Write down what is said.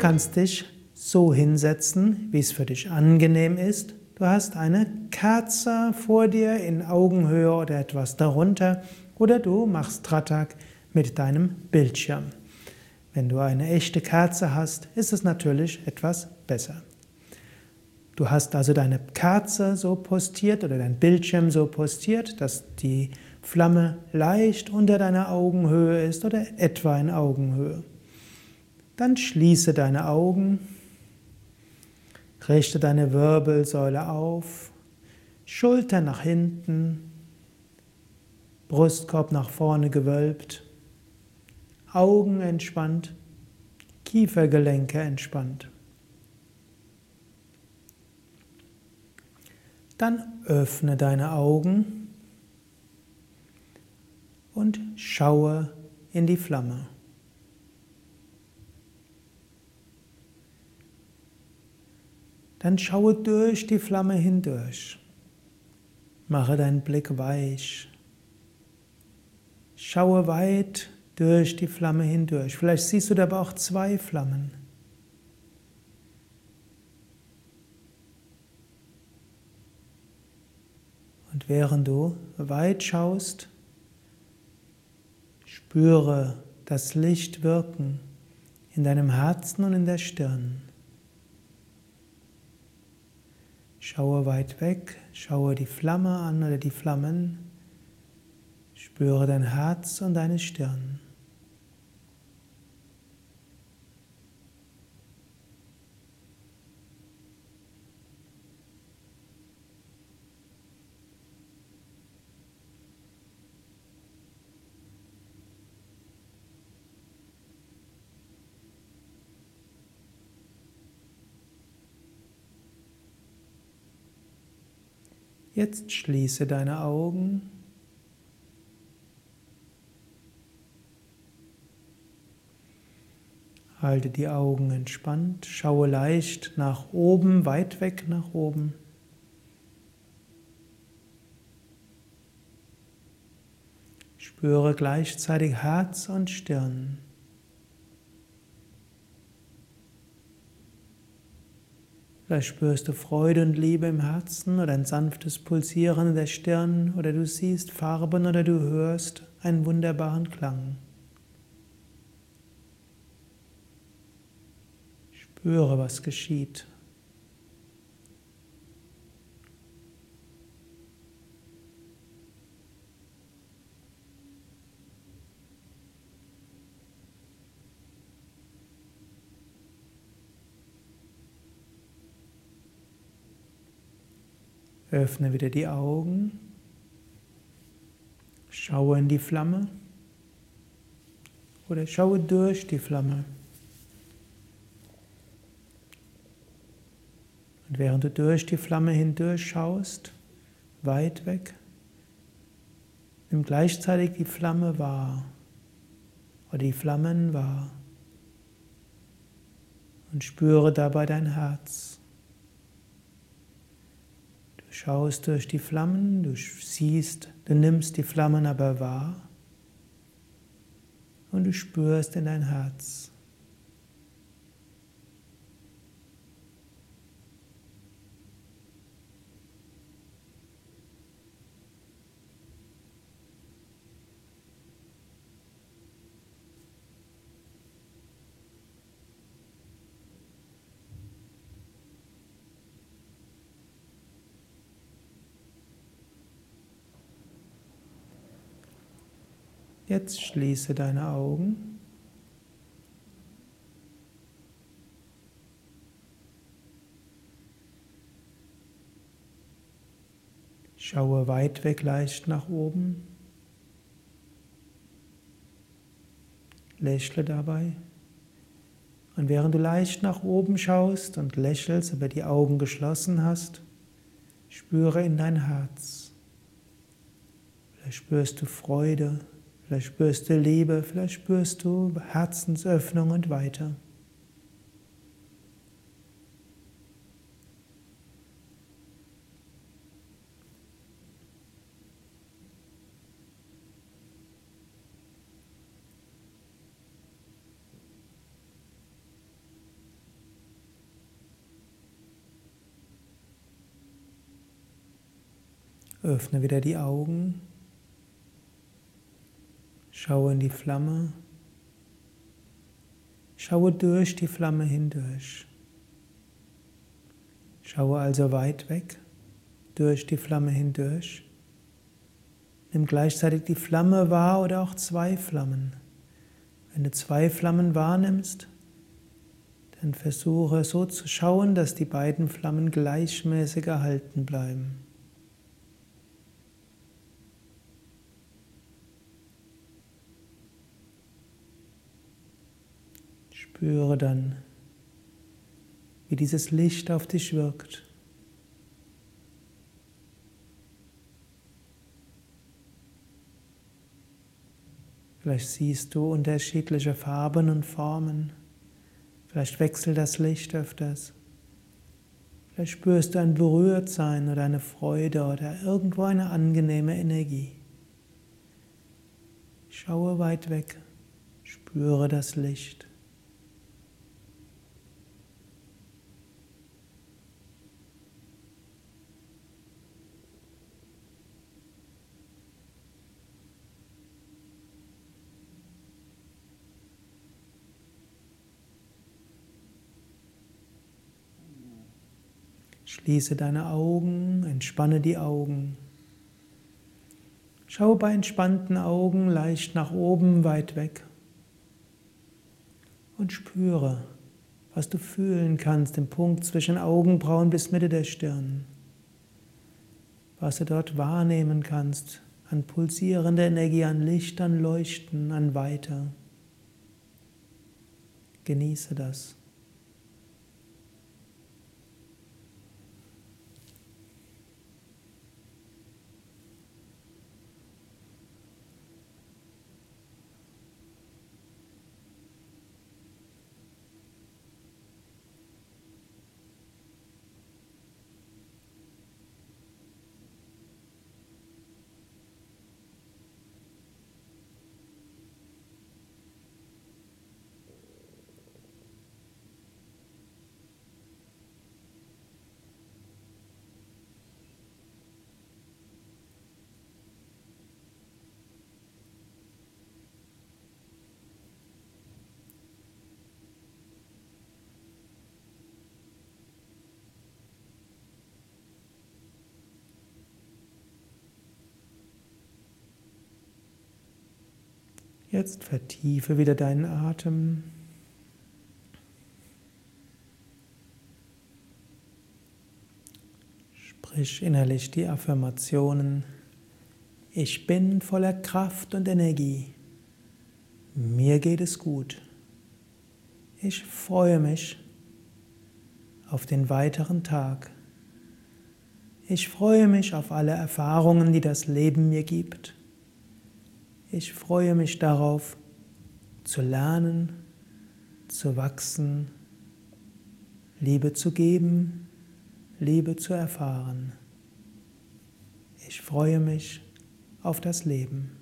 kannst dich so hinsetzen, wie es für dich angenehm ist. Du hast eine Kerze vor dir in Augenhöhe oder etwas darunter oder du machst Tratak mit deinem Bildschirm. Wenn du eine echte Kerze hast, ist es natürlich etwas besser. Du hast also deine Kerze so postiert oder dein Bildschirm so postiert, dass die Flamme leicht unter deiner Augenhöhe ist oder etwa in Augenhöhe. Dann schließe deine Augen, richte deine Wirbelsäule auf, Schulter nach hinten, Brustkorb nach vorne gewölbt, Augen entspannt, Kiefergelenke entspannt. Dann öffne deine Augen und schaue in die Flamme. Dann schaue durch die Flamme hindurch. Mache deinen Blick weich. Schaue weit durch die Flamme hindurch. Vielleicht siehst du dabei auch zwei Flammen. Und während du weit schaust, spüre das Licht wirken in deinem Herzen und in der Stirn. Schaue weit weg, schaue die Flamme an oder die Flammen, spüre dein Herz und deine Stirn. Jetzt schließe deine Augen. Halte die Augen entspannt, schaue leicht nach oben, weit weg nach oben. Spüre gleichzeitig Herz und Stirn. Vielleicht spürst du Freude und Liebe im Herzen oder ein sanftes Pulsieren in der Stirn oder du siehst Farben oder du hörst einen wunderbaren Klang. Spüre, was geschieht. Öffne wieder die Augen. Schaue in die Flamme oder schaue durch die Flamme. Und während du durch die Flamme hindurch schaust, weit weg, nimm gleichzeitig die Flamme wahr oder die Flammen wahr und spüre dabei dein Herz schaust durch die Flammen, du siehst, du nimmst die Flammen aber wahr und du spürst in dein Herz. Jetzt schließe deine Augen. Schaue weit weg leicht nach oben. Lächle dabei. Und während du leicht nach oben schaust und lächelst, aber die Augen geschlossen hast, spüre in dein Herz. Vielleicht spürst du Freude, Vielleicht spürst du Liebe, vielleicht spürst du Herzensöffnung und weiter. Öffne wieder die Augen. Schaue in die Flamme. Schaue durch die Flamme hindurch. Schaue also weit weg, durch die Flamme hindurch. Nimm gleichzeitig die Flamme wahr oder auch zwei Flammen. Wenn du zwei Flammen wahrnimmst, dann versuche so zu schauen, dass die beiden Flammen gleichmäßig erhalten bleiben. Spüre dann, wie dieses Licht auf dich wirkt. Vielleicht siehst du unterschiedliche Farben und Formen. Vielleicht wechselt das Licht öfters. Vielleicht spürst du ein Berührtsein oder eine Freude oder irgendwo eine angenehme Energie. Schaue weit weg, spüre das Licht. Schließe deine Augen, entspanne die Augen. Schau bei entspannten Augen leicht nach oben, weit weg. Und spüre, was du fühlen kannst im Punkt zwischen Augenbrauen bis Mitte der Stirn. Was du dort wahrnehmen kannst an pulsierender Energie, an Licht, an Leuchten, an Weiter. Genieße das. Jetzt vertiefe wieder deinen Atem. Sprich innerlich die Affirmationen. Ich bin voller Kraft und Energie. Mir geht es gut. Ich freue mich auf den weiteren Tag. Ich freue mich auf alle Erfahrungen, die das Leben mir gibt. Ich freue mich darauf, zu lernen, zu wachsen, Liebe zu geben, Liebe zu erfahren. Ich freue mich auf das Leben.